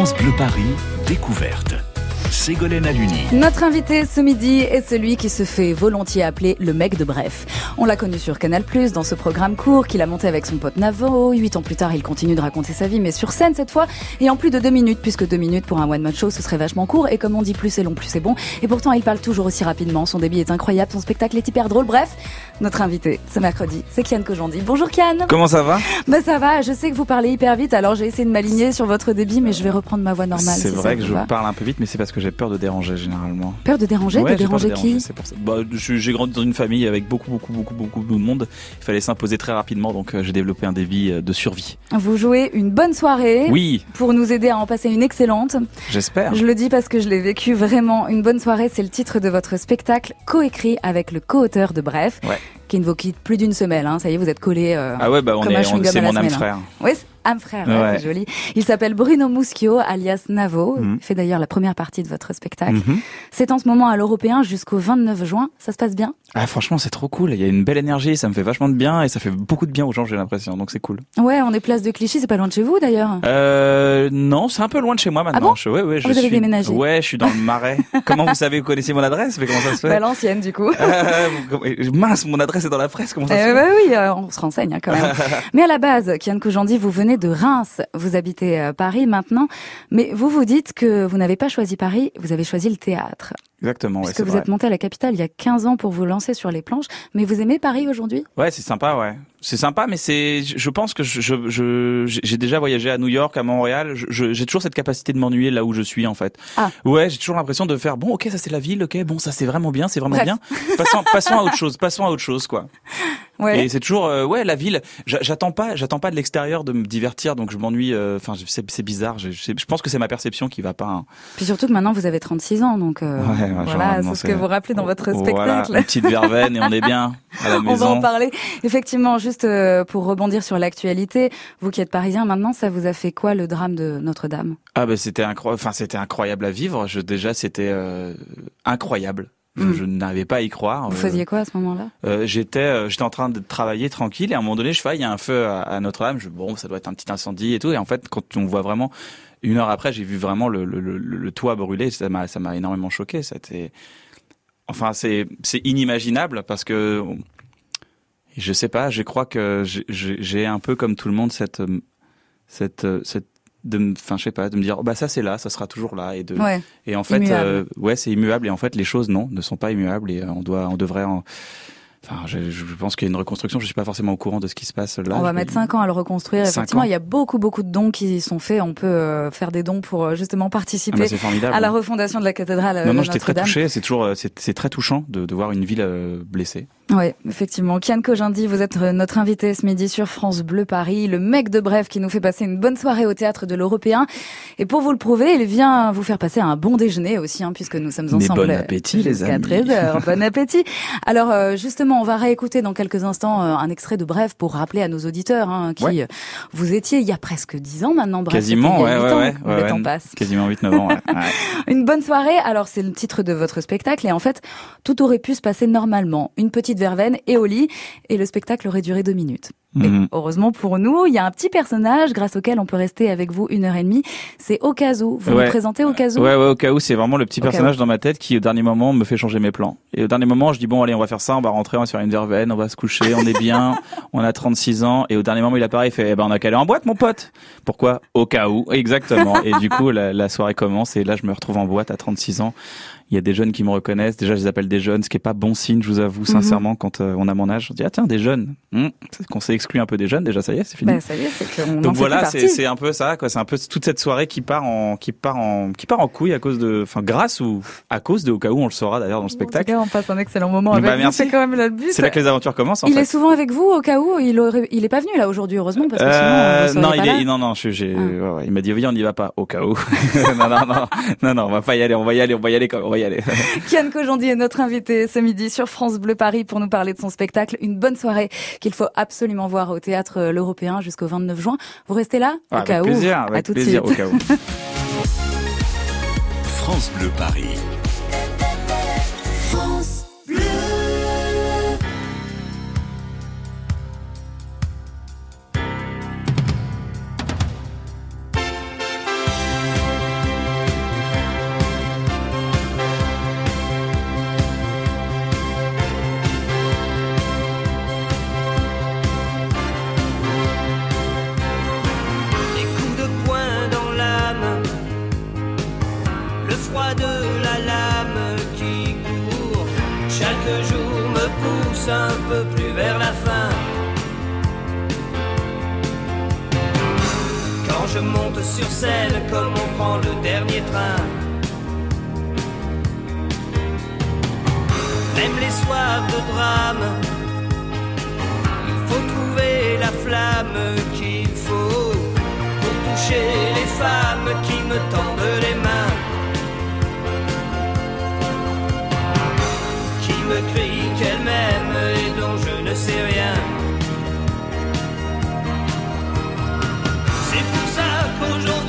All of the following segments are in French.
France Bleu Paris, découverte. Ségolène Aluni. Notre invité ce midi est celui qui se fait volontiers appeler le mec de Bref. On l'a connu sur Canal+, dans ce programme court qu'il a monté avec son pote Navo. Huit ans plus tard, il continue de raconter sa vie, mais sur scène cette fois, et en plus de deux minutes, puisque deux minutes pour un one-man show, ce serait vachement court. Et comme on dit, plus c'est long, plus c'est bon. Et pourtant, il parle toujours aussi rapidement. Son débit est incroyable, son spectacle est hyper drôle. Bref, notre invité ce mercredi, c'est Kian Kojandi. Bonjour Kian. Comment ça va? Bah ça va, je sais que vous parlez hyper vite, alors j'ai essayé de m'aligner sur votre débit, mais je vais reprendre ma voix normale. C'est si vrai que je va. parle un peu vite, mais c'est parce que j'ai peur de déranger généralement. Peur de déranger, Ouais, de peur déranger qui. Bah, J'ai grandi dans une famille avec beaucoup, beaucoup, beaucoup, beaucoup de monde. Il fallait s'imposer très rapidement, donc euh, j'ai développé un débit euh, de survie. Vous jouez une bonne soirée. Oui, Pour nous aider à en passer une excellente. j'espère. Je le dis parce que je l'ai vécu vraiment. Une bonne soirée, c'est le titre de votre spectacle, coécrit avec le co-auteur de Bref, Ouais. qui ne vous quitte plus d'une semaine. hein. Ça y est, vous êtes collés. euh, Ah ouais, bah on est, c'est mon âme semaine, frère. Oui, âme frère, ouais, c'est joli. Il s'appelle Bruno Muschio, alias Navo. Mhm. Il fait d'ailleurs la première partie de votre spectacle. Mhm. C'est en ce moment à l'Européen jusqu'au 29 juin. Ça se passe bien? Ah franchement, c'est trop cool. Il y a une belle énergie, ça me fait vachement de bien et ça fait beaucoup de bien aux gens, j'ai l'impression. Donc c'est cool. Ouais, on est place de Clichy, c'est pas loin de chez vous d'ailleurs. Euh, non, c'est un peu loin de chez moi maintenant. Ah bon? Je, ouais, ouais, je Vous avez suis, déménagé Ouais, je suis dans le Marais. comment vous savez, vous connaissez mon adresse? Mais comment ça se fait? L'ancienne du coup. Euh, Mince, mon adresse est dans la presse. Comment ça se Eh fait? bah oui, euh, on se renseigne hein, quand même. mais à la base, Kian Kojandi, vous venez de Reims, vous habitez à Paris maintenant, mais vous vous dites que vous n'avez pas choisi Paris, vous avez choisi le théâtre. Exactement. Puisque c'est vous vrai. êtes monté à la capitale il y a 15 ans pour vous lancer sur les planches, mais vous aimez Paris aujourd'hui? Ouais, c'est sympa, ouais. C'est sympa, mais c'est, je pense que je, je, j'ai déjà voyagé à New York, à Montréal. J'ai toujours cette capacité de m'ennuyer là où je suis, en fait. Ah. Ouais, j'ai toujours l'impression de faire, bon, ok, ça c'est la ville, ok, bon, ça c'est vraiment bien, c'est vraiment Bref. bien. Passons, passons à autre chose, passons à autre chose, quoi. Ouais. Et c'est toujours, euh, ouais, la ville. j'a- J'attends pas, j'attends pas de l'extérieur de me divertir, donc je m'ennuie. euh, Enfin, c'est c'est bizarre. Je, je je pense que c'est ma perception qui va pas. hein. Puis surtout que maintenant vous avez 36 ans, donc euh, Ouais, ouais, voilà, c'est ce que vous rappelez dans votre Voilà, spectacle. une petite verveine et on est bien à la On va maison. en parler. Effectivement, juste euh, pour rebondir sur l'actualité, vous qui êtes parisien maintenant, ça vous a fait quoi le drame de Notre-Dame? Ah ben c'était incroyable, enfin c'était incroyable à vivre. Je déjà c'était euh, incroyable. Je, Mm. je n'avais pas à y croire. Vous Euh, faisiez quoi à ce moment-là? Euh, J'étais euh, j'étais en train de travailler tranquille et à un moment donné je fais il y a un feu à, à Notre-Dame. Je bon ça doit être un petit incendie et tout et en fait quand on voit vraiment une heure après j'ai vu vraiment le, le, le, le toit brûler. Ça m'a ça m'a énormément choqué. C'était enfin c'est c'est inimaginable parce que je sais pas. Je crois que j'ai- un peu comme tout le monde cette cette cette de me- enfin je sais pas de me dire oh, bah ça c'est là ça sera toujours là et de Ouais. et en fait euh, ouais c'est immuable et en fait les choses non ne sont pas immuables et euh, on doit on devrait en enfin je, je pense qu'il y a une reconstruction je suis pas forcément au courant de ce qui se passe là On va mettre 5 ans à le reconstruire. Effectivement, ans. il y a beaucoup, beaucoup de dons qui sont faits. On peut euh, faire des dons pour euh, justement Ah participer à la refondation de la cathédrale euh, non non j'étais très touché c'est toujours c'est très touchant de, de voir une ville blessée Oui, effectivement. Kian Kojandi, vous êtes euh, notre invité ce midi sur France Bleu Paris, le mec de Bref qui nous fait passer une bonne soirée au théâtre de l'Européen. Et pour vous le prouver, il vient vous faire passer un bon déjeuner aussi, hein, puisque nous sommes Mais ensemble bon appétit, les amis. 13h. Bon appétit. Alors euh, justement, on va réécouter dans quelques instants euh, un extrait de Bref pour rappeler à nos auditeurs hein, qui Ouais. vous étiez il y a presque 10 ans maintenant. Bref, quasiment ouais ouais ans. ouais, Le ouais, temps ouais, passe. quasiment 8 9 ans. Une bonne soirée, alors c'est le titre de votre spectacle et en fait tout aurait pu se passer normalement. Une petite verveine et lit et le spectacle aurait duré deux minutes. Et Mhm. heureusement pour nous, il y a un petit personnage grâce auquel on peut rester avec vous une heure et demie. C'est Okazu. Vous Ouais. nous présentez Okazu? Ouais, ouais, où, c'est vraiment le petit personnage dans ma tête qui, au dernier moment, me fait changer mes plans. Et au dernier moment, je dis, bon, allez, on va faire ça, on va rentrer, on va faire une verveine, on va se coucher, on est bien, on a 36 ans. Et au dernier moment, il apparaît, il fait, eh ben, on a qu'à aller en boîte, mon pote. Pourquoi? Au cas où. Exactement. Et du coup, la, la soirée commence et là, je me retrouve en boîte à 36 ans. Il y a des jeunes qui me reconnaissent. Déjà, je les appelle des jeunes, ce qui est pas bon signe, je vous avoue, sincèrement, quand euh, on a mon âge. Je dis, ah, tiens, des jeunes. C'est qu'on s'est exclu un peu des jeunes, déjà, ça y est, c'est fini. Bah, ça y est, c'est qu'on en Donc voilà, c'est un peu ça, quoi. C'est un peu toute cette soirée qui part en, qui part en, qui part en couille à cause de, enfin, grâce ou à cause de, au cas où on le saura d'ailleurs dans le En spectacle. tout cas, on passe un excellent moment Bah, avec vous. C'est quand même le but. C'est là que les aventures commencent, en il fait. est souvent avec vous au cas où il aurait, il est pas venu là aujourd'hui heureusement parce que Euh, sinon vous non, il pas est, là. non, non, je- j'ai, Ah. ouais, il m'a dit, oui, on n'y va pas, au cas où. non, non, non, non, non, on va pas y aller, on va y aller, on va y aller, on va y aller. Kian Kojandi est notre invité ce midi sur France Bleu Paris pour nous parler de son spectacle. Une bonne soirée qu'il faut absolument voir au théâtre euh, l'Européen jusqu'au 29 juin. Vous restez là au avec cas où plaisir, À avec tout de plaisir, suite. au cas où. France Bleu Paris. un peu plus vers la fin. Quand je monte sur scène comme on prend le dernier train. Même les soirs de drame, il faut trouver la flamme qu'il faut pour toucher les femmes qui me tendent les mains. Qui me crient qu'elles m'aiment sais. C'est pour ça qu'aujourd'hui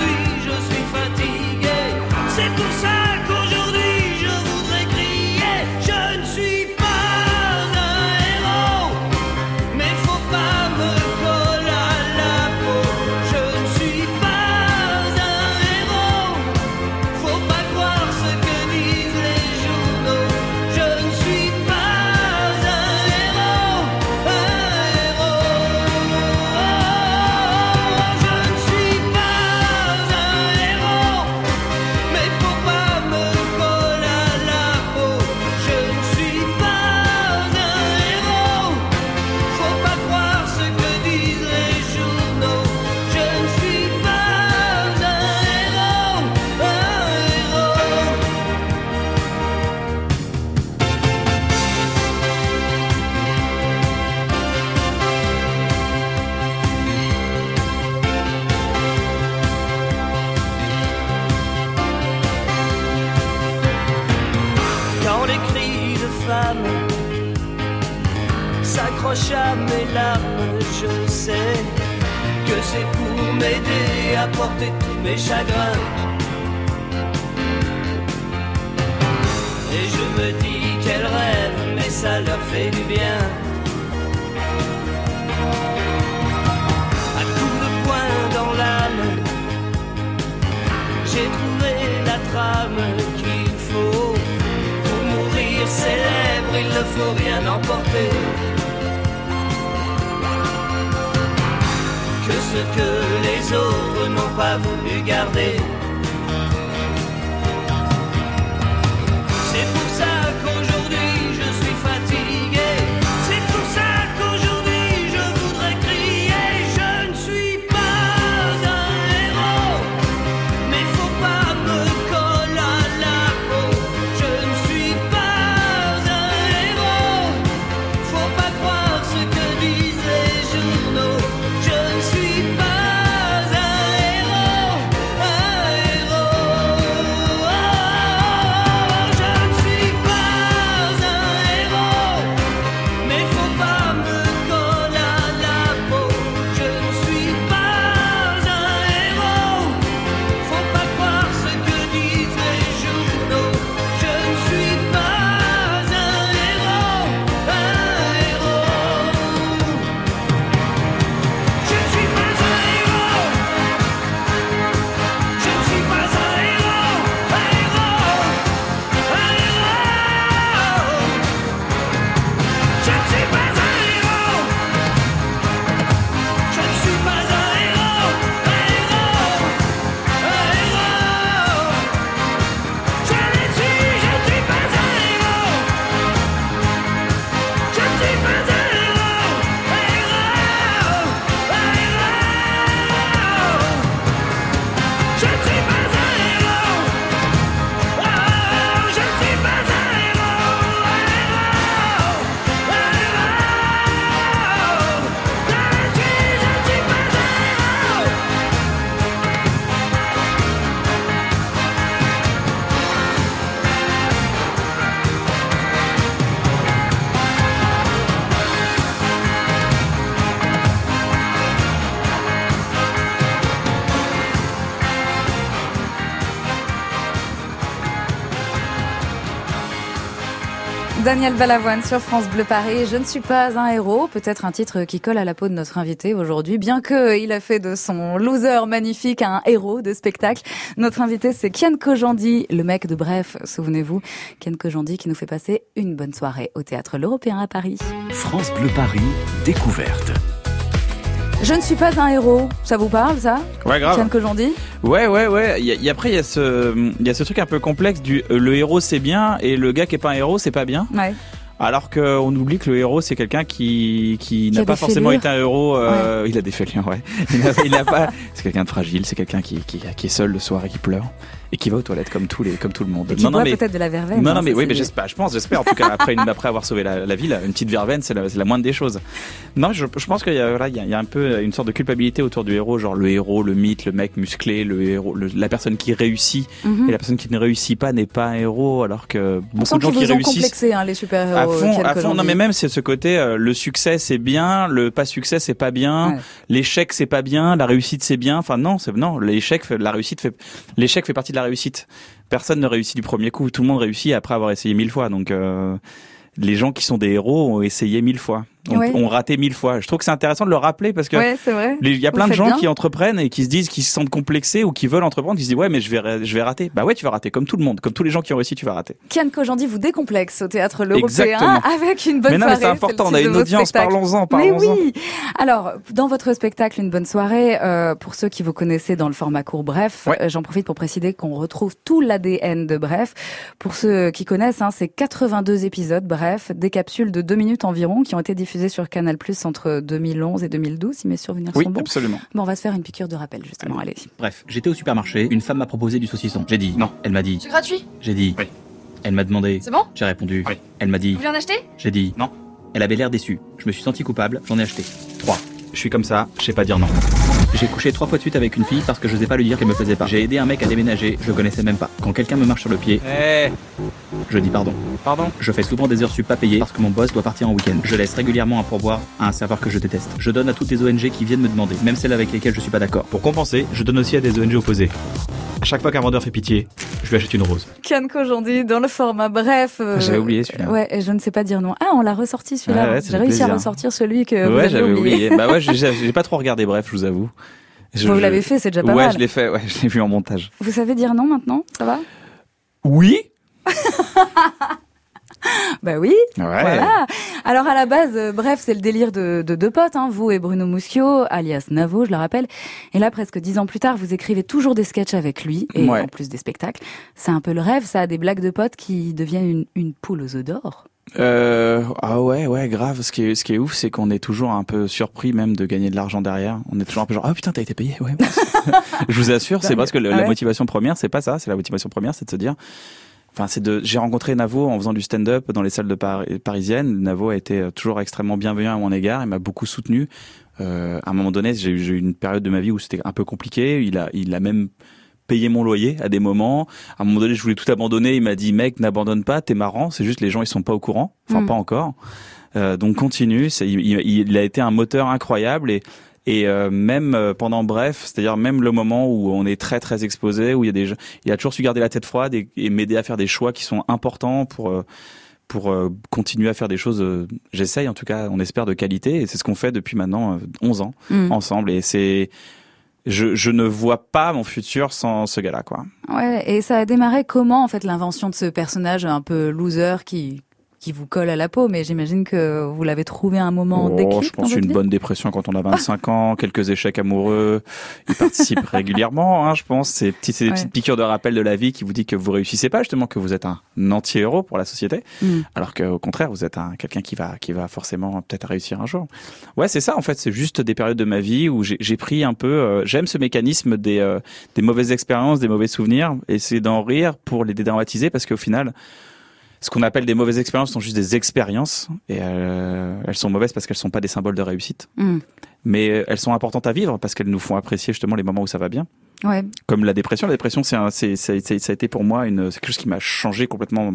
Daniel Balavoine sur France Bleu Paris. Je ne suis pas un héros, peut-être un titre qui colle à la peau de notre invité aujourd'hui, bien que il a fait de son loser magnifique un héros de spectacle. Notre invité, c'est Kian Kojandi, le mec de Bref, souvenez-vous. Kian Kojandi qui nous fait passer une bonne soirée au Théâtre L'Européen à Paris. France Bleu Paris, découverte. Je ne suis pas un héros. Ça vous parle, ça Ouais, grave. Kian Kojandi Ouais, ouais, ouais. Il y a- il y a- après, il y a ce, il y a ce truc un peu complexe du euh, le héros c'est bien et le gars qui est pas un héros c'est pas bien. Ouais. Alors qu'on oublie que le héros, c'est quelqu'un qui, n'a pas forcément fêlures. été un héros. euh, Il a des fêlures, ouais. Il n'a il n'a pas. C'est quelqu'un de fragile. C'est quelqu'un qui, qui, qui est seul le soir et qui pleure et qui va aux toilettes comme tous les, comme tout le monde. Et qui boit peut-être de la verveine. Non, hein, non, mais oui, mais j'espère, je pense, j'espère. En tout cas, après, une, après avoir sauvé la, la ville, une petite verveine, c'est la, c'est la moindre des choses. Non, je, je pense qu'il y a, voilà, il y y a un peu une sorte de culpabilité autour du héros, genre le héros, le mythe, le mec musclé, le héros, le- la personne qui réussit Mhm. et la personne qui ne réussit pas n'est pas un héros, alors que beaucoup de gens qui réussissent. complexé, hein, les À super-héros. fond, Ken à fond. Non, mais même c'est ce côté, euh, le succès c'est bien, le pas succès c'est pas bien, Ouais. l'échec c'est pas bien, la réussite c'est bien. Enfin non, c'est non, l'échec, la réussite fait, l'échec fait partie de la réussite. Personne ne réussit du premier coup, tout le monde réussit après avoir essayé mille fois. Donc euh, les gens qui sont des héros ont essayé mille fois, ont, Ouais. raté mille fois. Je trouve que c'est intéressant de le rappeler parce que Ouais, Il y a Vous plein de gens bien. qui entreprennent et qui se disent qu'ils se sentent complexés ou qui veulent entreprendre, qui se disent ouais mais je vais je vais rater. Bah ouais tu vas rater comme tout le monde, comme tous les gens qui ont réussi tu vas rater. Kian Kojandi vous décomplexe au théâtre l'Européen avec une bonne mais non mais soirée. c'est important, on a une audience, spectacle. parlons-en, Mais parlons-en. oui. Alors, dans votre spectacle, une bonne soirée. euh, pour ceux qui vous connaissez dans le format court, bref, Ouais. euh, j'en profite pour préciser qu'on retrouve tout l'ADN de Bref. Pour ceux qui connaissent, hein, c'est 82 épisodes, bref, des capsules de deux minutes environ, qui ont été diffusées sur Canal+ entre 2011 et 2012, si mes souvenirs Oui, sont bons. absolument. Bon, on va se faire une piqûre de rappel justement. Allez. Bref, j'étais au supermarché, une femme m'a proposé du saucisson. J'ai dit Non. Elle m'a dit C'est gratuit J'ai dit Oui. Elle m'a demandé C'est bon J'ai répondu Oui. Elle m'a dit Vous voulez en acheter J'ai dit Non. Elle avait l'air déçue. Je me suis senti coupable, j'en ai acheté. 3. Je suis comme ça, je sais pas dire non. J'ai couché trois fois de suite avec une fille parce que je n'osais pas lui dire qu'elle me plaisait pas. J'ai aidé un mec à déménager, je connaissais même pas. Quand quelqu'un me marche sur le pied, Eh, je dis pardon. pardon Je fais souvent des heures sup pas payées parce que mon boss doit partir en week-end. Je laisse régulièrement un pourboire à un serveur que je déteste. Je donne à toutes les ONG qui viennent me demander, même celles avec lesquelles je suis pas d'accord. Pour compenser, je donne aussi à des ONG opposées. À chaque fois qu'un vendeur fait pitié, lui achète une rose. Kian Kojandi dans le format bref. euh, J'avais oublié celui-là. Ouais, et je ne sais pas dire non. Ah, on l'a ressorti celui-là. Ah ouais, J'ai réussi à plaisir. ressortir celui que vous ouais, avez j'avais oublié. oublié. bah ouais, j'ai- pas trop regardé, bref, je vous avoue. Je- Vous je- l'avez fait, c'est déjà pas Ouais, mal. je l'ai fait, ouais, je l'ai vu en montage. Vous savez dire non maintenant Ça va? Oui Bah oui. Ouais. Voilà. Alors à la base, euh, bref, c'est le délire de, de deux potes, hein, vous et Bruno Muschio, alias Navo, je le rappelle. Et là, presque dix ans plus tard, vous écrivez toujours des sketchs avec lui, et Ouais. en plus des spectacles. C'est un peu le rêve, ça, des blagues de potes qui deviennent une, une poule aux œufs d'or. Euh, ah ouais, ouais, grave. Ce qui est, ce qui est ouf, c'est qu'on est toujours un peu surpris même de gagner de l'argent derrière. On est toujours un peu genre, ah putain, t'as été payé, ouais. je vous assure, c'est Dingue. parce que Ah la motivation première, c'est pas ça. C'est la motivation première, c'est de se dire, enfin, c'est de. J'ai rencontré Navo en faisant du stand-up dans les salles de Par- parisiennes. Navo a été euh, toujours extrêmement bienveillant à mon égard. Il m'a beaucoup soutenu. Euh, à un moment donné, j'ai eu une période de ma vie où c'était un peu compliqué. Il a, il a même payé mon loyer à des moments. À un moment donné, je voulais tout abandonner. Il m'a dit, mec, n'abandonne pas, t'es marrant. C'est juste les gens, ils sont pas au courant. Enfin, Mm. pas encore. Euh, donc continue. Il- il a été un moteur incroyable et et euh, même euh, pendant bref, c'est-à-dire même le moment où on est très très exposé, où il y a des, gens- il a toujours su garder la tête froide et, et m'aider à faire des choix qui sont importants pour euh, pour euh, continuer à faire des choses. euh, J'essaye en tout cas, on espère de qualité et c'est ce qu'on fait depuis maintenant euh, 11 ans Mm. ensemble et c'est je, je ne vois pas mon futur sans ce gars-là quoi. Ouais, et ça a démarré comment, en fait, l'invention de ce personnage un peu loser qui, qui vous colle à la peau, mais j'imagine que vous l'avez trouvé à un moment Oh, déclic je dans pense votre une bonne dépression quand on a 25 ans, quelques échecs amoureux. Il participe régulièrement, hein, je pense. C'est des Ouais. petites piqûres de rappel de la vie qui vous dit que vous réussissez pas, justement, que vous êtes un anti-héros pour la société, Mm. alors qu'au contraire, vous êtes un quelqu'un qui va qui va forcément peut-être réussir un jour. Ouais, c'est ça en fait. C'est juste des périodes de ma vie où j'ai j'ai pris un peu. euh, J'aime ce mécanisme des euh, des mauvaises expériences, des mauvais souvenirs, et c'est d'en rire pour les dédramatiser parce qu'au final. Ce qu'on appelle des mauvaises expériences sont juste des expériences et euh, elles sont mauvaises parce qu'elles sont pas des symboles de réussite Mm. mais euh, elles sont importantes à vivre parce qu'elles nous font apprécier justement les moments où ça va bien. Ouais. Comme la dépression, la dépression, c'est c'est- ça a été pour moi une, c'est quelque chose qui m'a changé complètement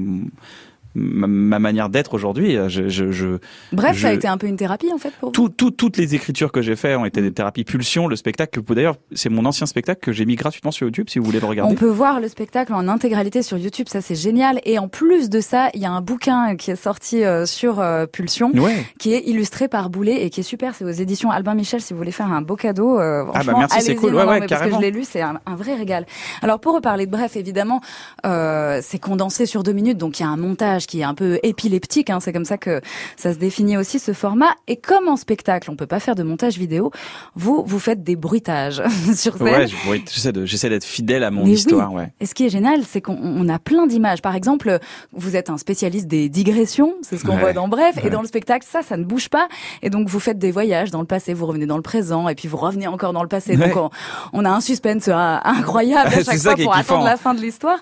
ma, ma manière d'être aujourd'hui. Je, je, je- Bref, ça a été un peu une thérapie, en fait, pour vous. tout, tout- toutes les écritures que j'ai faites ont été des thérapies pulsion. Le spectacle, d'ailleurs, c'est mon ancien spectacle que j'ai mis gratuitement sur YouTube si vous voulez le On regarder. peut voir le spectacle en intégralité sur YouTube, ça c'est génial. Et en plus de ça, il y a un bouquin qui est sorti euh, sur euh, Pulsion, Ouais. qui est illustré par Boulet et qui est super. C'est aux éditions Albin Michel. Si vous voulez faire un beau cadeau, euh, Ah bah merci, c'est cool. Ouais, non, ouais, parce que je l'ai lu, c'est un, un vrai régal. Alors pour reparler de Bref, évidemment, euh, c'est condensé sur deux minutes, donc il y a un montage qui est un peu épileptique. Hein, c'est comme ça que ça se définit aussi ce format. Et comme en spectacle, on peut pas faire de montage vidéo, vous vous faites des bruitages sur scène. Ouais, j'essaie d'être fidèle à mon Mais oui. histoire. Ouais. Et ce qui est génial, c'est qu'on on a plein d'images. Par exemple, vous êtes un spécialiste des digressions, c'est ce qu'on Ouais. voit dans Bref, et dans le spectacle, ça, ça ne bouge pas. Et donc, vous faites des voyages dans le passé, vous revenez dans le présent, et puis vous revenez encore dans le passé. Donc, on, on a un suspense euh, incroyable à chaque fois pour attendre la fin de l'histoire.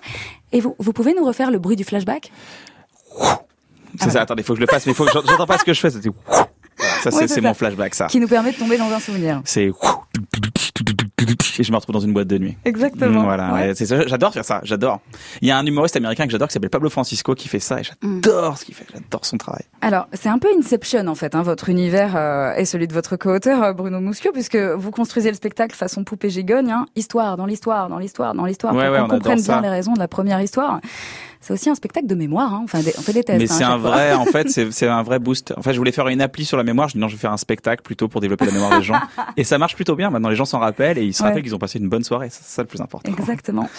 Et vous, vous pouvez nous refaire le bruit du flashback? C'est ça. Attendez, faut que je le fasse, mais faut que j'entends pas ce que je fais. C'était. Voilà, ça, Ouais, c'est mon flashback, ça. qui nous permet de tomber dans un souvenir. C'est. Et je me retrouve dans une boîte de nuit. Exactement. Mm, Voilà, Ouais. ouais. J'adore faire ça. J'adore. Il y a un humoriste américain que j'adore qui s'appelle Pablo Francisco qui fait ça et j'adore ce qu'il fait. J'adore son travail. Alors, c'est un peu Inception en fait, hein, votre univers euh, et celui de votre co-auteur euh, Bruno Muschio, puisque vous construisez le spectacle façon poupée gigogne, hein, histoire dans l'histoire, dans l'histoire, dans l'histoire, Ouais, pour qu'on comprenne bien les raisons de la première histoire. C'est aussi un spectacle de mémoire, hein. enfin, on fait des tests. Mais hein, c'est un vrai, en fait, c'est un vrai boost. En fait, je voulais faire une appli sur la mémoire. Je dis non, je vais faire un spectacle plutôt pour développer la mémoire des gens. Et ça marche plutôt bien. Maintenant, les gens s'en rappellent et ils se Ouais. rappellent qu'ils ont passé une bonne soirée. C'est ça le plus important. Exactement.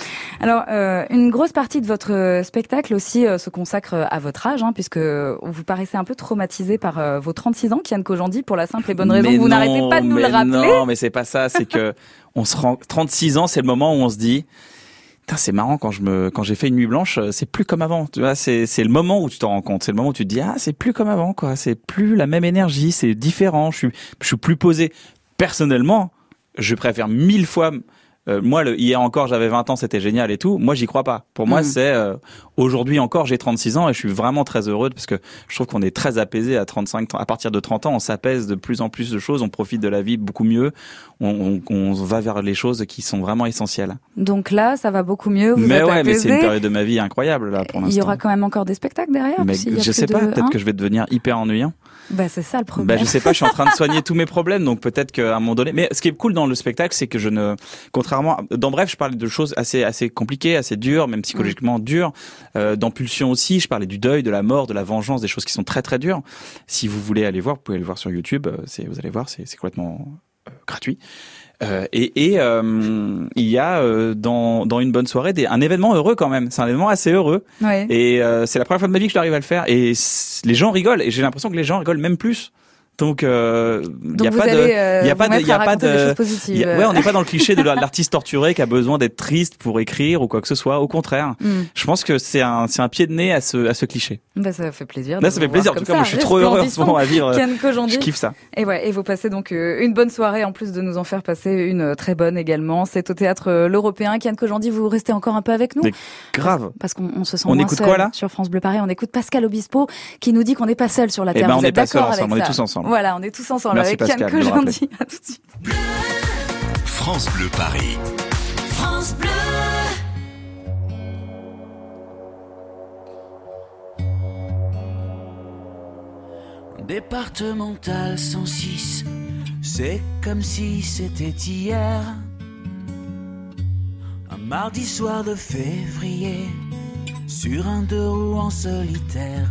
Alors, euh, une grosse partie de votre euh, spectacle aussi euh, se consacre à votre âge, hein, puisque vous paraissez un peu traumatisé par euh, vos 36 ans, Kian Kojandi, pour la simple et bonne raison Mais que vous n'arrêtez pas de nous le rappeler. Non, mais c'est pas ça. C'est que on se rend 36 ans, c'est le moment où on se dit. C'est marrant quand je me quand j'ai fait une nuit blanche, euh, c'est plus comme avant. Tu vois, c'est c'est le moment où tu t'en rends compte. C'est le moment où tu te dis ah, c'est plus comme avant quoi. C'est plus la même énergie, c'est différent. Je suis je suis plus posé. Personnellement, je préfère mille fois euh, moi, le, hier encore, j'avais 20 ans, c'était génial et tout. Moi, j'y crois pas. Pour moi, Mhm. c'est euh, aujourd'hui encore, j'ai 36 ans et je suis vraiment très heureux parce que je trouve qu'on est très apaisé à 35 ans. À partir de 30 ans, on s'apaise de plus en plus de choses, on profite de la vie beaucoup mieux, on, on, on va vers les choses qui sont vraiment essentielles. Donc là, ça va beaucoup mieux. Vous mais êtes ouais, mais c'est une période de ma vie incroyable là pour Il y l'instant. aura quand même encore des spectacles derrière. Mais a je sais de- pas, peut-être hein que je vais devenir hyper ennuyant. Bah c'est ça le problème. Bah, je sais pas, je suis en train de soigner tous mes problèmes, donc peut-être qu'à un moment donné. Mais ce qui est cool dans le spectacle, c'est que je ne, contrairement, dans bref, je parlais de choses assez assez compliquées, assez dures, même psychologiquement dures. Euh, dans Pulsion aussi, je parlais du deuil, de la mort, de la vengeance, des choses qui sont très très dures. Si vous voulez aller voir, vous pouvez aller voir sur YouTube. euh, C'est, vous allez voir, c'est c'est complètement gratuit. Euh, et et euh, il y a euh, dans dans une bonne soirée des, un événement heureux quand même. C'est un événement assez heureux. Ouais. Et euh, c'est la première fois de ma vie que j'arrive à le faire. Et les gens rigolent. Et j'ai l'impression que les gens rigolent même plus. Donc, euh, il Donc y a vous pas de, euh, il y a pas de, il y a pas de, a- ouais, on n'est pas dans le cliché de la- l'artiste torturé qui a besoin d'être triste pour écrire ou quoi que ce soit. Au contraire, Hmm. je pense que c'est un, c'est un pied de nez à ce, à ce cliché. Bah, ça fait plaisir. Là, de ça fait plaisir. En tout cas, moi, je suis trop heureux en ce moment à vivre. Kojandi. Je kiffe ça. Et ouais, et vous passez donc euh, une bonne soirée en plus de nous en faire passer une euh, très bonne également. C'est au théâtre euh, l'Européen. Kian Kojandi, vous restez encore un peu avec nous Grave. parce qu'on on se sent On moins écoute seul quoi, là? sur France Bleu Paris. On écoute Pascal Obispo qui nous dit qu'on n'est pas seul sur la Eh terre. ben, Vous on n'est êtes pas seul ensemble, on est tous ensemble. Voilà, on est tous ensemble Merci, avec Pascal, Kojandi. À tout de suite. France Bleu Paris. France Bleu. Départemental 106, c'est comme si c'était hier. Un mardi soir de février, sur un deux roues en solitaire.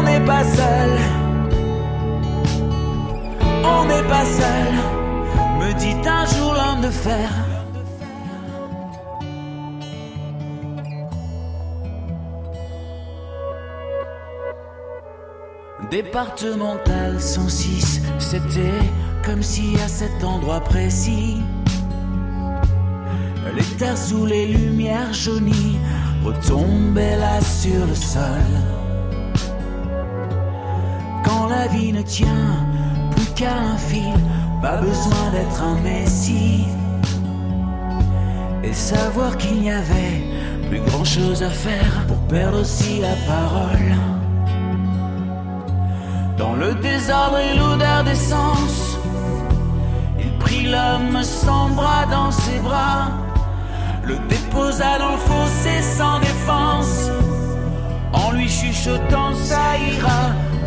On n'est pas seul. On n'est pas seul, me dit un jour l'homme de fer. Départemental 106, c'était comme si à cet endroit précis, Les terres sous les lumières jaunies retombaient là sur le sol. La vie ne tient plus qu'à un fil, pas besoin d'être un messie. Et savoir qu'il n'y avait plus grand chose à faire pour perdre aussi la parole. Dans le désordre et l'odeur d'essence, il prit l'homme sans bras dans ses bras, le déposa dans le fossé sans défense, en lui chuchotant ça ira,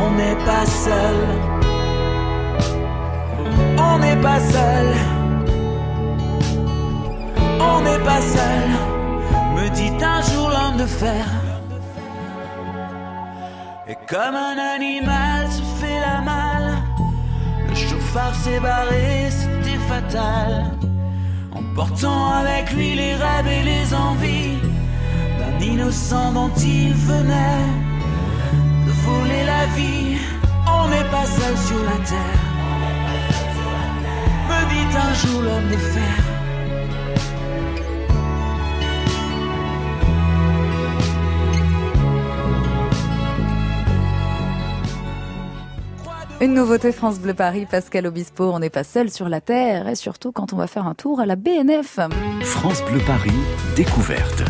on n'est pas seul. On n'est pas seul. On n'est pas seul, me dit un jour l'homme de fer. Et comme un animal se fait la malle, le chauffard s'est barré, c'était fatal. Emportant avec lui les rêves et les envies d'un innocent dont il venait la vie. On n'est pas seul sur la terre, me dit un jour l'homme de fer. Une nouveauté France Bleu Paris, Pascal Obispo, on n'est pas seul sur la Terre et surtout quand on va faire un tour à la BNF. France Bleu Paris, découverte.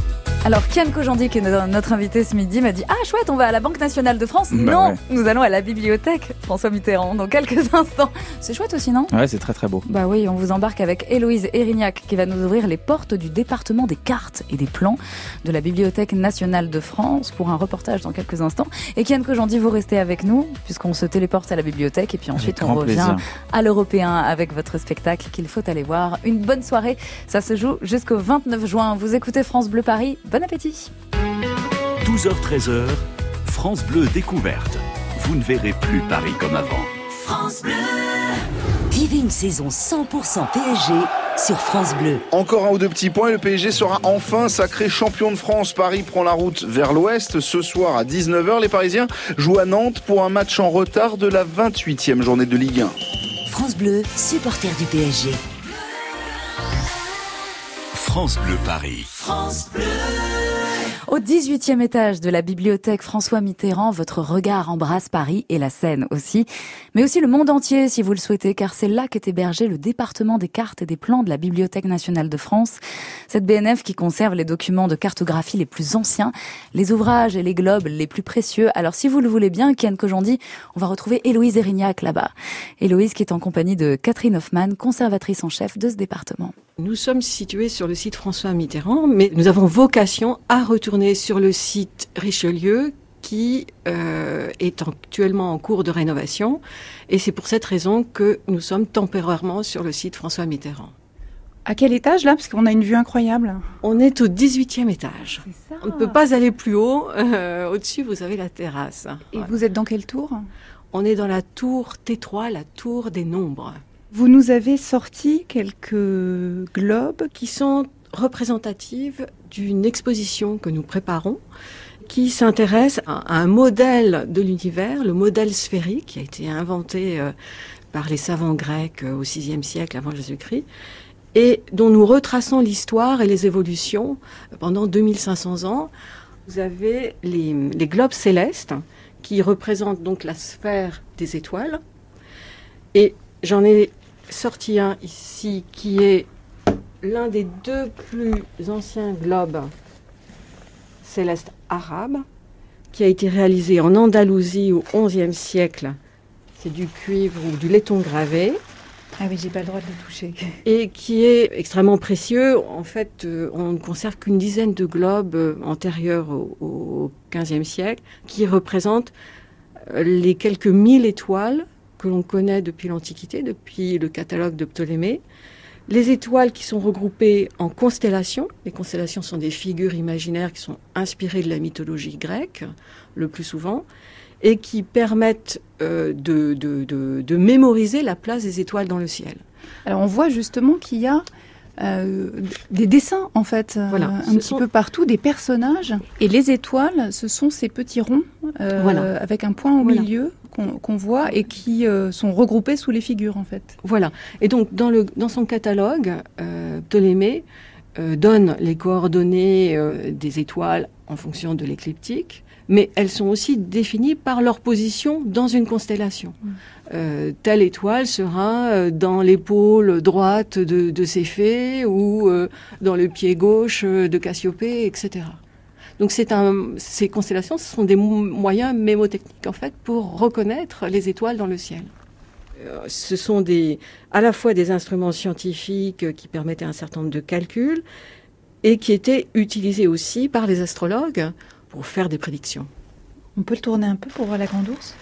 Alors Kian Kojandi, qui est no- notre invité ce midi, m'a dit Ah chouette, on va à la Banque Nationale de France. Bah non, ouais. nous allons à la bibliothèque François Mitterrand dans quelques instants. C'est chouette aussi, non? Ouais, c'est très très beau. Bah oui, on vous embarque avec Héloïse Erignac qui va nous ouvrir les portes du département des cartes et des plans de la Bibliothèque nationale de France pour un reportage dans quelques instants. Et Kian Kojandi, vous restez avec nous puisqu'on se téléporte à la bibliothèque et puis ensuite on revient plaisir. à l'Européen avec votre spectacle qu'il faut aller voir. Une bonne soirée, ça se joue jusqu'au 29 juin. Vous écoutez France Bleu Paris, bon appétit 12h-13h, France Bleu découverte. Vous ne verrez plus Paris comme avant. France Bleu. Vivez une saison 100% PSG sur France Bleu. Encore un ou deux petits points et le PSG sera enfin sacré champion de France. Paris prend la route vers l'ouest. Ce soir à 19h, les Parisiens jouent à Nantes pour un match en retard de la 28e journée de Ligue 1. France Bleu, supporter du PSG. France Bleu Paris. France Bleu. Au 18e étage de la bibliothèque François Mitterrand, votre regard embrasse Paris et la Seine aussi, mais aussi le monde entier si vous le souhaitez, car c'est là qu'est hébergé le département des cartes et des plans de la Bibliothèque nationale de France. Cette BNF qui conserve les documents de cartographie les plus anciens, les ouvrages et les globes les plus précieux. Alors si vous le voulez bien, Kian Kojandi, on va retrouver Héloïse Erignac là-bas. Héloïse qui est en compagnie de Catherine Hoffman, conservatrice en chef de ce département. Nous sommes situés sur le site François Mitterrand, mais nous avons vocation à retourner sur le site Richelieu qui euh, est actuellement en cours de rénovation. Et c'est pour cette raison que nous sommes temporairement sur le site François Mitterrand. À quel étage là? Parce qu'on a une vue incroyable. On est au 18e étage. Ça. On ne peut pas aller plus haut. Euh, Au-dessus, vous avez la terrasse. Et vous êtes dans quelle tour? On est dans la tour T3, la tour des nombres, Vous nous avez sorti quelques globes. qui sont représentatives d'une exposition que nous préparons qui s'intéresse à un modèle de l'univers, le modèle sphérique qui a été inventé euh, par les savants grecs euh, au VIe siècle avant Jésus-Christ et dont nous retraçons l'histoire et les évolutions pendant 2500 ans. Vous avez les, les globes célestes qui représentent donc la sphère des étoiles et j'en ai sorti un ici qui est l'un des deux plus anciens globes célestes arabes, qui a été réalisé en Andalousie au XIe siècle. C'est du cuivre ou du laiton gravé, Ah oui, j'ai pas le droit de le toucher. et qui est extrêmement précieux. En fait, euh, on ne conserve qu'une dizaine de globes euh, antérieurs au, XVe siècle, qui représentent euh, les quelques mille étoiles que l'on connaît depuis l'Antiquité, depuis le catalogue de Ptolémée, Les étoiles qui sont regroupées en constellations. Les constellations sont des figures imaginaires qui sont inspirées de la mythologie grecque, le plus souvent, et qui permettent euh, de, de, mémoriser la place des étoiles dans le ciel. Alors on voit justement qu'il y a euh, des dessins en fait euh, Voilà, un petit sont- peu partout des personnages et les étoiles ce sont ces petits ronds euh, Voilà. avec un point au Voilà. milieu qu'on voit et qui euh, sont regroupés sous les figures en fait. Voilà. Et donc, dans, le, dans son catalogue, Ptolémée donne les coordonnées des étoiles en fonction de l'écliptique, mais elles sont aussi définies par leur position dans une constellation. Euh, telle étoile sera euh, dans l'épaule droite de, de Céphée ou euh, dans le pied gauche de Cassiopée, etc. Donc un, ces constellations, ce sont des mo- moyens mémotechniques en fait pour reconnaître les étoiles dans le ciel. Ce sont des, à la fois des instruments scientifiques qui permettaient un certain nombre de calculs et qui étaient utilisés aussi par les astrologues pour faire des prédictions. On peut le tourner un peu pour voir la grande ours?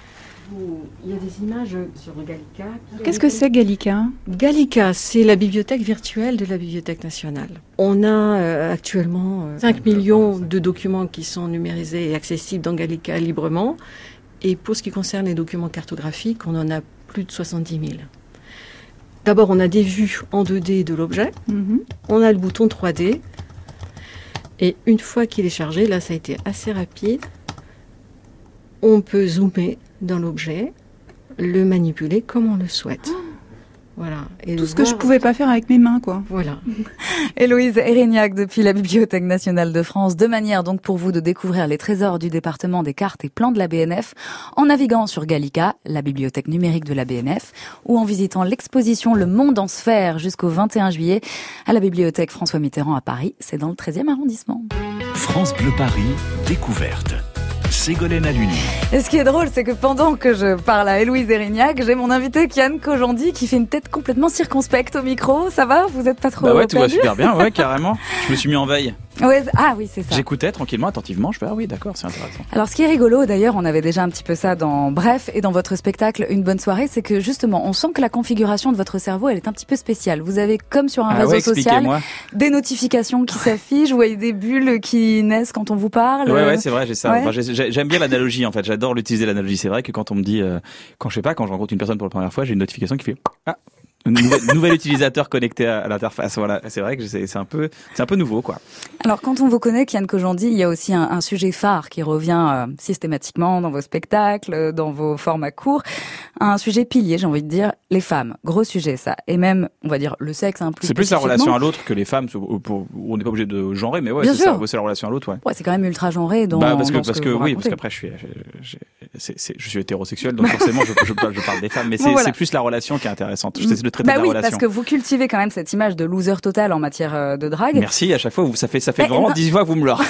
Il y a des images sur Gallica. Qu'est-ce que c'est Gallica? Gallica, c'est la bibliothèque virtuelle de la Bibliothèque nationale. On a euh, actuellement euh, 5 millions de documents qui sont numérisés et accessibles dans Gallica librement. Et pour ce qui concerne les documents cartographiques, on en a plus de 70 000. D'abord, on a des vues en 2D de l'objet. Mhm. On a le bouton 3D. Et une fois qu'il est chargé, là ça a été assez rapide, on peut zoomer dans l'objet, le manipuler comme on le souhaite. Voilà. Et Tout ce que je pouvais pas faire avec mes mains quoi. Voilà. Héloïse Erignac depuis la Bibliothèque nationale de France. Deux manières donc pour vous de découvrir les trésors du département des cartes et plans de la BNF en naviguant sur Gallica, la bibliothèque numérique de la BNF, ou en visitant l'exposition Le Monde en sphère jusqu'au 21 juillet à la Bibliothèque François Mitterrand à Paris. C'est dans le 13e arrondissement. France Bleu Paris, découverte. Ségolène Aluni. Et ce qui est drôle, c'est que pendant que je parle à Héloïse Erignac, j'ai mon invité Kian Kojandi qui fait une tête complètement circonspecte au micro. Ça va? Vous êtes pas trop Bah ouais, tout va super bien, ouais, carrément. Je me suis mis en veille. Ouais, ah oui, c'est ça. J'écoutais tranquillement, attentivement. Je fais, ah oui, d'accord, c'est intéressant. Alors, ce qui est rigolo, d'ailleurs, on avait déjà un petit peu ça dans Bref et dans votre spectacle Une bonne soirée, c'est que justement, on sent que la configuration de votre cerveau, elle est un petit peu spéciale. Vous avez, comme sur un Ah réseau ouais, social, des notifications qui s'affichent, vous voyez des bulles qui naissent quand on vous parle. Ouais, ouais, c'est vrai, j'ai ça. Ouais. Enfin, J'aime bien l'analogie, en fait. J'adore l'utiliser, l'analogie. C'est vrai que quand on me dit, euh, quand je sais pas, quand je rencontre une personne pour la première fois, j'ai une notification qui fait, ah, nouvel, nouvel utilisateur connecté à, à l'interface. Voilà. C'est vrai que c'est un peu, c'est un peu nouveau, quoi. Alors, quand on vous connaît, Kian Kojandi, il y a aussi un, un sujet phare qui revient euh, systématiquement dans vos spectacles, euh, dans vos formats courts. Un sujet pilier, j'ai envie de dire, les femmes. Gros sujet, ça. Et même, on va dire, le sexe, un plus C'est plus la relation à l'autre que les femmes, pour- on n'est pas obligé de genrer, mais ouais, c'est la relation à l'autre, ouais. Ouais, c'est quand même ultra genré dans, bah parce que dans parce que, vous oui parce qu'après je suis je, suis hétérosexuel donc forcément je, parle- des femmes mais Bon, c'est voilà. plus la relation qui est intéressante c'est le traité bah de la oui, relation parce que vous cultivez quand même cette image de loser total en matière euh, de drague. merci à chaque fois vous ça fait ça fait Mais vraiment non. 18 fois que vous me le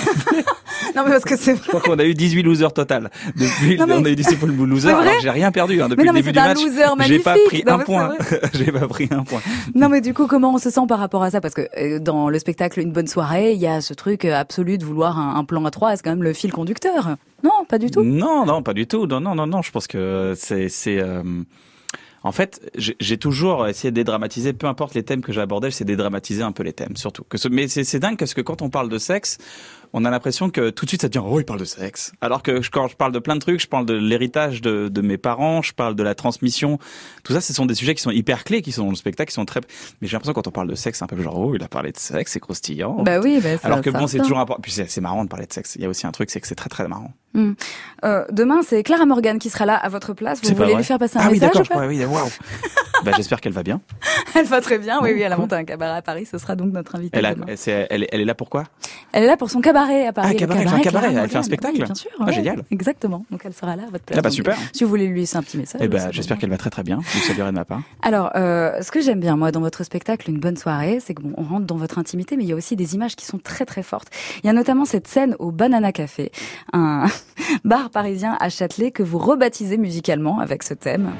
Non, mais parce que c'est je crois qu'on a eu 18 losers total depuis Non, mais- on a eu 18 losers vrai alors j'ai rien perdu hein, depuis Mais non, le début du un match loser j'ai pas pris un point j'ai pas pris un point Non, mais du coup, comment on se sent par rapport à ça? Parce que euh, dans le spectacle Une bonne soirée, il y a ce truc euh, absolu de vouloir un, un plan à trois. C'est quand même le fil conducteur. Non, pas du tout. Non, non, pas du tout. Non, non, non, non. Je pense que c'est, c'est. euh, En fait, j'ai toujours essayé de dédramatiser, peu importe les thèmes que j'abordais, j'essaie de dédramatiser un peu les thèmes, surtout. Mais c'est dingue parce que quand on parle de sexe, on a l'impression que tout de suite ça devient oh il parle de sexe. Alors que quand je parle de plein de trucs, je parle de l'héritage de, de mes parents, je parle de la transmission. Tout ça, ce sont des sujets qui sont hyper clés, qui sont dans le spectacle, qui sont très. Mais j'ai l'impression quand on parle de sexe, c'est un peu genre oh il a parlé de sexe, c'est croustillant. Bah oui, bah, Alors que bon, c'est toujours important. Puis c'est marrant de parler de sexe. Il y a aussi un truc, c'est que c'est très très marrant. Hmm. Euh, demain, c'est Clara Morgan qui sera là à votre place. Vous voulez lui faire passer un ah oui, message d'accord, ou je pas pourrais- oui, bah, j'espère qu'elle va bien. Elle va très bien. Oui, oui, elle a monté un cabaret à Paris. Ce sera donc notre invitée. Elle, a, demain. elle, elle est, elle est là pourquoi Elle est là pour son cabaret à Paris. Ah, cabaret, elle fait un Clara cabaret, elle fait un Morgan. spectacle Oui, bien sûr. Ah, ouais. génial. Exactement. Donc elle sera là à votre place. Ah bah Donc, super. Si vous voulez lui laisser un petit message. Eh ben, ça j'espère qu'elle va très très bien. Vous saluerez de ma part. Alors, euh, ce que j'aime bien, moi, dans votre spectacle, une bonne soirée, c'est que bon, on rentre dans votre intimité, mais il y a aussi des images qui sont très très fortes. Il y a notamment cette scène au Banana Café, un bar parisien à Châtelet que vous rebaptisez musicalement avec ce thème.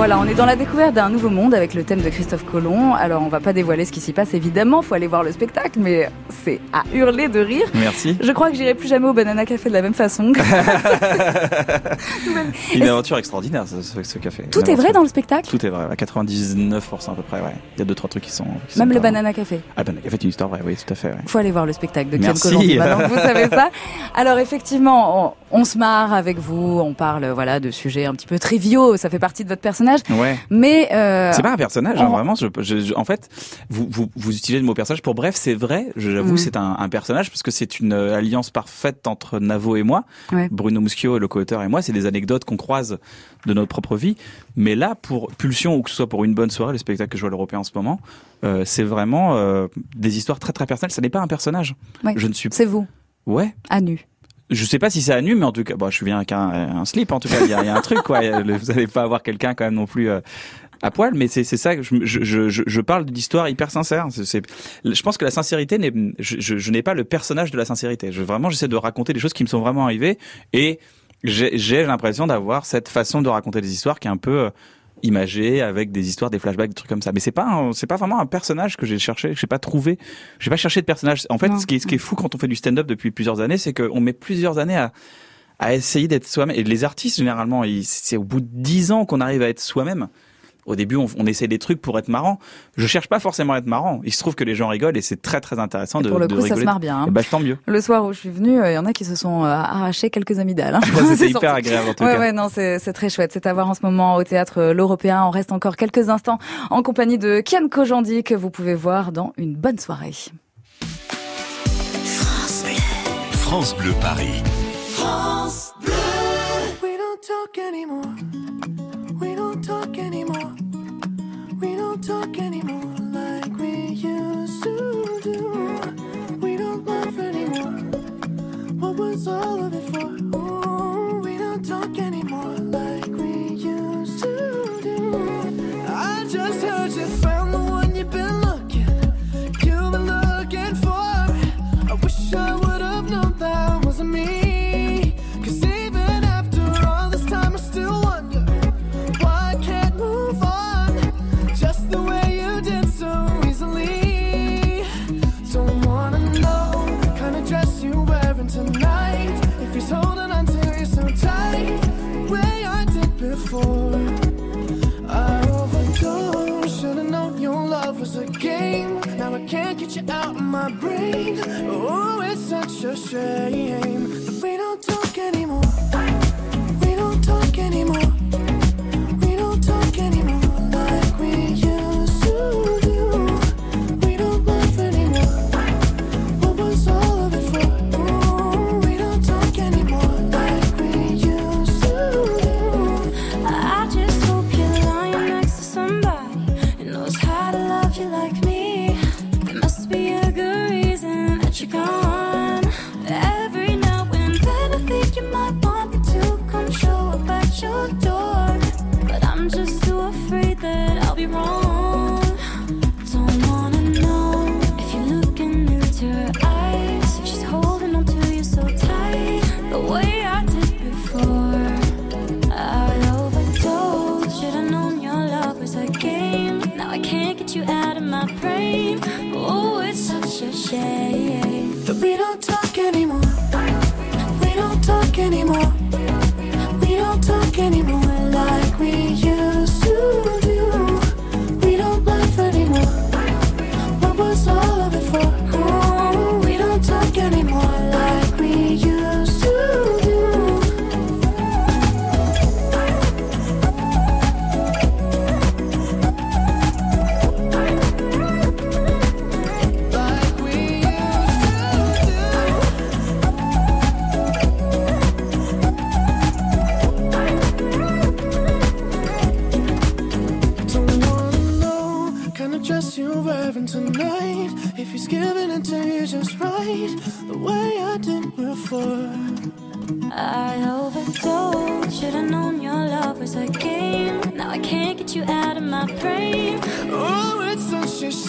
Voilà, on est dans la découverte d'un nouveau monde avec le thème de Christophe Colomb. Alors, on va pas dévoiler ce qui s'y passe, évidemment. Faut aller voir le spectacle, mais c'est à hurler de rire. Merci. Je crois que j'irai plus jamais au Banana Café de la même façon. Une aventure extraordinaire, ce, ce- ce café. Tout Une est vrai dans le spectacle? Tout est vrai, à 99% à peu près, ouais. Il y a deux, trois trucs qui sont. qui Même sont le Banana Café. Ah, le Banana Café, c'est une histoire vraie, oui, tout à fait, ouais. Faut aller voir le spectacle de Merci. Colombi. Maintenant vous savez ça. Alors effectivement, on, on se marre avec vous, on parle voilà de sujets un petit peu triviaux, ça fait partie de votre personnage. Ouais. Mais euh, C'est pas un personnage, hein, vraiment. Je, je- je- en fait, vous, vous, vous utilisez le mot personnage pour bref, c'est vrai. J'avoue, Mhm. c'est un, un personnage parce que c'est une euh, alliance parfaite entre Navo et moi. Ouais. Bruno Muschio, le co-auteur, et moi. C'est des anecdotes qu'on croise de notre propre vie. Mais là, pour Pulsion ou que ce soit pour une bonne soirée, le spectacle que je vois à l'Européen en ce moment, euh, c'est vraiment euh, des histoires très très personnelles. Ça n'est pas un personnage. Ouais. Je ne suis. c'est vous, Ouais. à nu. Je sais pas si à nu, mais en tout cas, bon, je bien avec un, un slip. En tout cas, il y a, un truc, quoi. Vous allez pas avoir quelqu'un quand même non plus euh, à poil, mais c'est ça. Je, je, je, je- parle d'histoire hyper sincère. Je pense que la sincérité, je, je, n'ai pas le personnage de la sincérité. Je vraiment, j'essaie de raconter des choses qui me sont vraiment arrivées, et j'ai j'ai l'impression d'avoir cette façon de raconter des histoires qui est un peu imagée avec des histoires, des flashbacks, des trucs comme ça. Mais c'est pas, c'est pas vraiment un personnage que j'ai cherché. J'ai pas trouvé. J'ai pas cherché de personnage. En fait, Non. ce qui est, ce qui est fou quand on fait du stand-up depuis plusieurs années, c'est qu'on met plusieurs années à à essayer d'être soi-même. Et les artistes, généralement, c'est au bout de dix ans qu'on arrive à être soi-même. Au début, on, on essaie des trucs pour être marrant. Je cherche pas forcément à être marrant. Il se trouve que les gens rigolent et c'est très très intéressant Et de, pour le de coup, ça se marre bien. hein. Ben, tant mieux. Le soir où je suis venue, euh, il y en a qui se sont euh, arrachés quelques amygdales. hein. C'était C'est hyper sorti. agréable en tout Ouais, cas. ouais, non, c'est très chouette. C'est à voir en ce moment au théâtre euh, L'Européen. On reste encore quelques instants en compagnie de Kian Kojandi que vous pouvez voir dans une bonne soirée. France Bleu Paris. We don't talk anymore. so say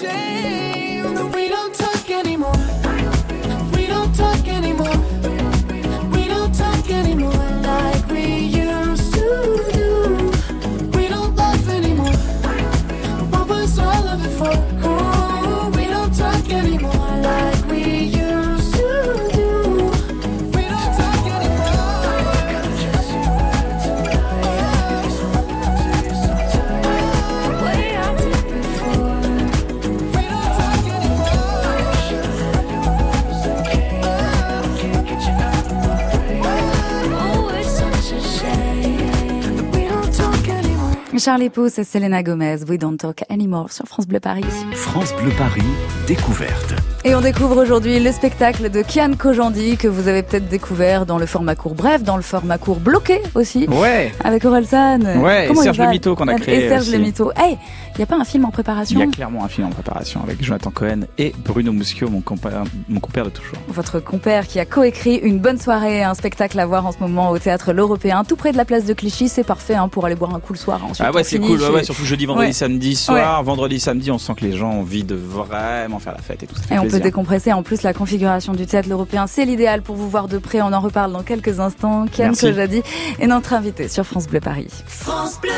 change. Charlie Pouce et Selena Gomez, We Don't Talk Anymore sur France Bleu Paris. France Bleu Paris, découverte. Et on découvre aujourd'hui le spectacle de Kian Kojandi que vous avez peut-être découvert dans le format court bref, dans le format court bloqué aussi. Ouais. Avec Orelsan. Ouais, et Comment il Serge va Le Mito qu'on a créé Et Serge aussi. Le Mito. Hey, il n'y a pas un film en Il préparation y a clairement un film en préparation avec Jonathan Cohen et Bruno Muschio, mon compère, mon compère de toujours. Votre compère qui a coécrit une bonne soirée, un spectacle à voir en ce moment au théâtre L'Européen, tout près de la place de Clichy, c'est parfait hein, pour aller boire un coup le soir. Ensuite, Ah ouais, c'est cool. Ouais, chez- ouais, surtout jeudi, vendredi, Ouais. samedi soir. Vendredi, samedi, on sent que les gens ont envie de vraiment faire la fête et tout. Ça fait On peut plaisir. décompresser. En plus, la configuration du théâtre européen, c'est l'idéal pour vous voir de près. On en reparle dans quelques instants. Kian. Kojadi est notre invité sur France Bleu Paris. France Bleu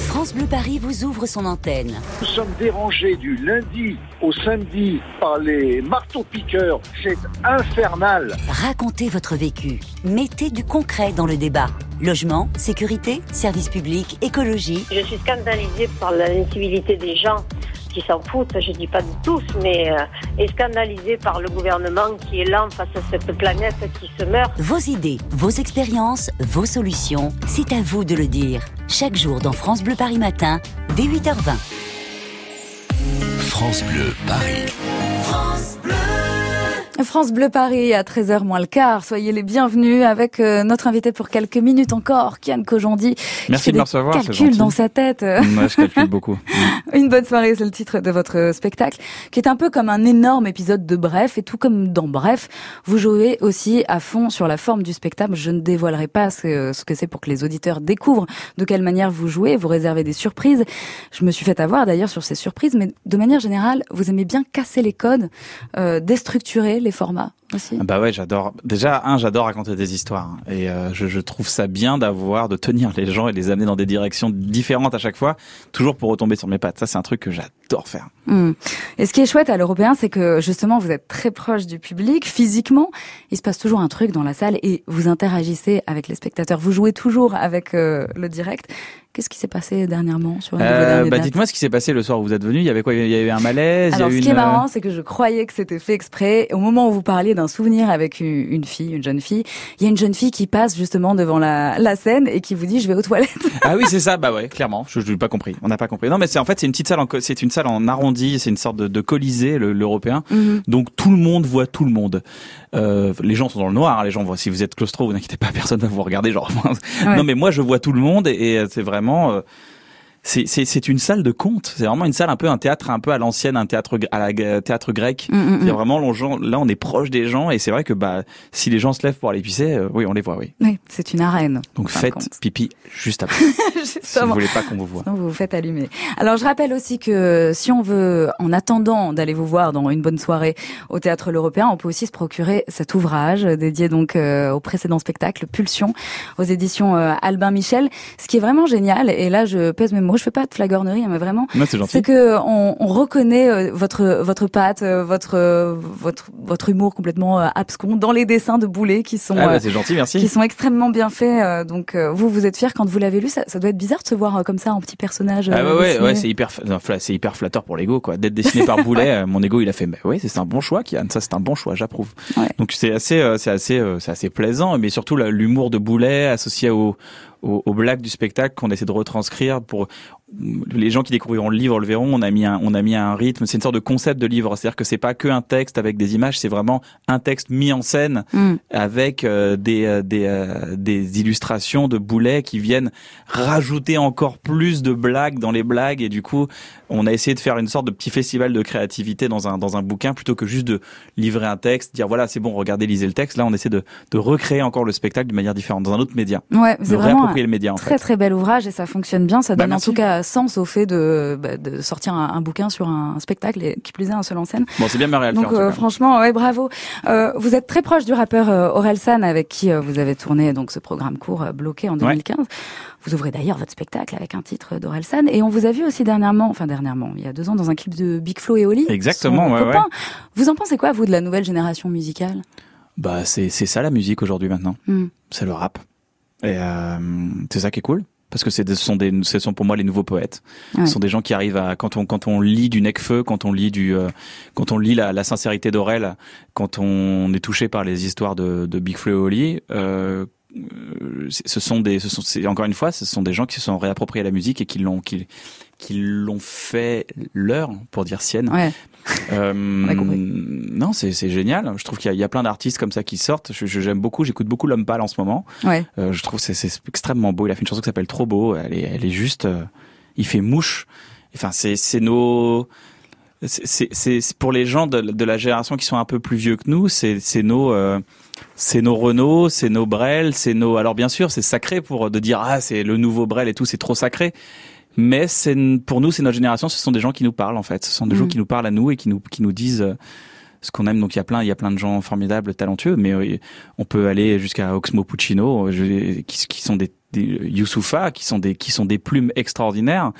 France Bleu Paris vous ouvre son antenne. Nous sommes dérangés du lundi au samedi par les marteaux-piqueurs. C'est infernal. Racontez votre vécu. Mettez du concret dans le débat. Logement, sécurité, services publics, écologie. Je suis scandalisée par l'incivilité des gens qui s'en foutent, je dis pas de tous, mais euh, et scandalisée par le gouvernement qui est lent face à cette planète qui se meurt. Vos idées, vos expériences, vos solutions, c'est à vous de le dire. Chaque jour dans France Bleu Paris Matin, dès 8h20. France Bleu Paris. France Bleu Paris à 13h moins le quart. Soyez les bienvenus avec euh, notre invité pour quelques minutes encore, Kian Kojandi. qui Merci fait de me recevoir, gentil. dans sa tête. Moi, je calcule beaucoup. Une bonne soirée, c'est le titre de votre spectacle, qui est un peu comme un énorme épisode de Bref, et tout comme dans Bref, vous jouez aussi à fond sur la forme du spectacle. Je ne dévoilerai pas ce, ce que c'est pour que les auditeurs découvrent de quelle manière vous jouez, vous réservez des surprises. Je me suis fait avoir d'ailleurs sur ces surprises, mais de manière générale, vous aimez bien casser les codes, euh, déstructurer les formats aussi. Ah Bah ouais, j'adore. Déjà, un, j'adore raconter des histoires. hein. Et euh, je, je trouve ça bien d'avoir, de tenir les gens et les amener dans des directions différentes à chaque fois, toujours pour retomber sur mes pattes. Ça, c'est un truc que j'adore faire. Hmm. Et ce qui est chouette à l'européen, c'est que justement, vous êtes très proche du public physiquement. Il se passe toujours un truc dans la salle et vous interagissez avec les spectateurs. Vous jouez toujours avec euh, le direct. Qu'est-ce qui s'est passé dernièrement sur Euh, bah, dites-moi ce qui s'est passé le soir où vous êtes venu. Il y avait quoi? Il y a eu un malaise? Alors, il y a ce qui est une... euh, marrant, c'est que je croyais que c'était fait exprès. Au moment où vous parliez d'un souvenir avec une, fille, une jeune fille, il y a une jeune fille qui passe justement devant la, la scène et qui vous dit « je vais aux toilettes Ah oui, c'est ça. Bah ouais, clairement. Je n'ai pas compris. On n'a pas compris. Non, mais c'est en fait c'est une petite salle. C'est une salle en arrondi. C'est une sorte de, de colisée, le- l'européen. Mhm. Donc tout le monde voit tout le monde. Euh, les gens sont dans le noir. hein, les gens voient. Si vous êtes claustro, vous inquiétez pas. Personne va vous regarder. Genre. Ouais. Non, mais moi je vois tout le monde et, et, euh, c'est vraiment. euh, c'est, c'est, c'est une salle de conte. C'est vraiment une salle un peu un théâtre un peu à l'ancienne, un théâtre à la g- théâtre grec. Mm, mm, Il y a mm. vraiment là on est proche des gens et c'est vrai que bah si les gens se lèvent pour aller pisser, euh, oui on les voit, oui. ». Oui, c'est une arène. Donc faites compte. pipi juste après. si vous voulez pas qu'on vous voit. Sinon, vous vous faites allumer. Alors, je rappelle aussi que si on veut, en attendant d'aller vous voir dans une bonne soirée au Théâtre L'Européen, on peut aussi se procurer cet ouvrage dédié donc euh, au précédent spectacle, Pulsion, aux éditions euh, Albin Michel. Ce qui est vraiment génial, et là, je pèse mes mots, je fais pas de flagornerie, hein, mais vraiment, Ouais, c'est que on, on reconnaît euh, votre votre patte, euh, votre euh, votre votre humour complètement euh, abscon dans les dessins de Boulet qui sont Ah bah, euh, c'est gentil, merci. qui sont extrêmement bien faits. euh, donc euh, vous vous êtes fier quand vous l'avez lu. Ça, ça doit être bizarre de se voir euh, comme ça en petit personnage. Ah euh, ouais, ouais, ouais, c'est hyper, c'est hyper flatteur pour l'ego, quoi. D'être dessiné par Boulet, euh, mon ego, il a fait, bah oui, c'est un bon choix, Kian. Ça, c'est un bon choix, j'approuve. Ouais. Donc c'est assez, euh, c'est assez, euh, c'est assez plaisant, mais surtout l'humour de Boulet associé au, au, aux blagues du spectacle qu'on essaie de retranscrire pour les gens qui découvriront le livre le verront. On a mis un, on a mis un rythme. C'est une sorte de concept de livre, c'est-à-dire que c'est pas que un texte avec des images, c'est vraiment un texte mis en scène Mm. avec euh, des euh, des euh, des illustrations de Boulet qui viennent rajouter encore plus de blagues dans les blagues et du coup on a essayé de faire une sorte de petit festival de créativité dans un dans un bouquin plutôt que juste de livrer un texte dire voilà c'est bon regardez lisez le texte là on essaie de de recréer encore le spectacle d'une manière différente dans un autre média Ouais, c'est vraiment réapproprier un le média en très fait très bel ouvrage et ça fonctionne bien. Ça Bah, donne en tout cas sens au fait de, bah, de sortir un, un bouquin sur un spectacle et qui plus est un seul en scène. bon c'est bien marré à le Donc faire en tout euh, cas. franchement, ouais, bravo. Euh, vous êtes très proche du rappeur euh, Orelsan avec qui vous avez tourné donc ce programme court bloqué en 2015. Vous ouvrez d'ailleurs votre spectacle avec un titre d'Orelsan et on vous a vu aussi dernièrement, enfin dernièrement, il y a deux ans dans un clip de Big Flo et Oli. Exactement, ouais. Vous en pensez quoi vous de la nouvelle génération musicale? Bah c'est ça la musique aujourd'hui maintenant Hmm. c'est le rap et euh, c'est ça qui est cool parce que ce sont des ce sont pour moi les nouveaux poètes Ouais. ce sont des gens qui arrivent à quand on quand on lit du Necfeu quand on lit du euh, quand on lit la, la sincérité d'Aurel quand on est touché par les histoires de, de Big Flo et Oli euh, euh, ce sont des, ce sont, encore une fois, ce sont des gens qui se sont réappropriés la musique et qui l'ont, qui, qui l'ont fait leur, pour dire sienne. Ouais. Euh, a compris. non, c'est, c'est génial. Je trouve qu'il y y a plein d'artistes comme ça qui sortent. Je, je- j'aime beaucoup, j'écoute beaucoup L'Homme Pâle en ce moment. Ouais. Euh, je trouve que c'est, c'est extrêmement beau. Il a fait une chanson qui s'appelle Trop beau. Elle est, elle est juste, euh, il fait mouche. Enfin, c'est, c'est nos, c'est, pour les gens de, de la génération qui sont un peu plus vieux que nous. C'est, c'est nos, euh, c'est nos Renault, c'est nos Brel, c'est nos. Alors bien sûr, c'est sacré pour de dire ah c'est le nouveau Brel et tout, c'est trop sacré. Mais c'est pour nous, c'est notre génération. Ce sont des gens qui nous parlent en fait. Ce sont des Mm. gens qui nous parlent à nous et qui nous qui nous disent euh, ce qu'on aime. Donc il y a plein, il y a plein de gens formidables, talentueux. Mais euh, on peut aller jusqu'à Oxmo Puccino, euh, qui, qui sont des, des Youssoufa, qui sont des qui sont des plumes extraordinaires.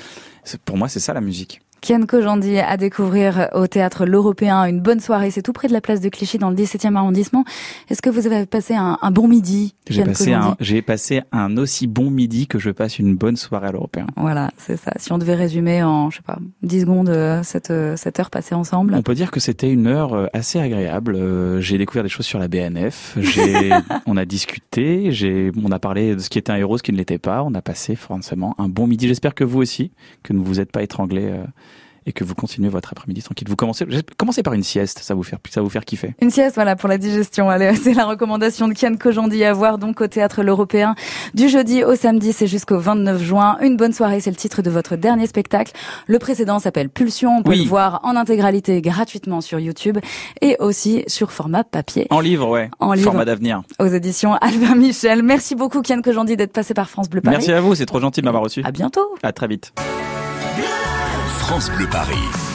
Pour moi, c'est ça la musique. Kian Kojandi à découvrir au théâtre L'Européen. Une bonne soirée. C'est tout près de la place de Clichy dans le 17e arrondissement. Est-ce que vous avez passé un, un bon midi, J'ai passé un, j'ai passé un aussi bon midi que je passe une bonne soirée à l'européen. Voilà, c'est ça. Si on devait résumer en, je sais pas, 10 secondes euh, cette, euh, cette heure passée ensemble. On peut dire que c'était une heure euh, assez agréable. J'ai découvert des choses sur la BNF. On a discuté. J'ai, on a parlé de ce qui était un héros, ce qui ne l'était pas. On a passé forcément un bon midi. J'espère que vous aussi, que ne vous êtes pas étranglés euh, et que vous continuez votre après-midi tranquille. Vous commencez, commencez par une sieste. Ça vous faire, ça vous faire kiffer. Une sieste, voilà, pour la digestion. Allez, c'est la recommandation de Kian Kojandi à voir donc au théâtre L'Européen du jeudi au samedi. C'est jusqu'au 29 juin. Une bonne soirée, c'est le titre de votre dernier spectacle. Le précédent s'appelle Pulsion. On peut Oui. le voir en intégralité gratuitement sur YouTube et aussi sur format papier. En livre, ouais. En livre. Format d'avenir. Aux éditions Albin Michel. Merci beaucoup Kian Kojandi d'être passé par France Bleu Paris. Merci à vous. C'est trop gentil de m'avoir reçu. À bientôt. À très vite. France Bleu Paris.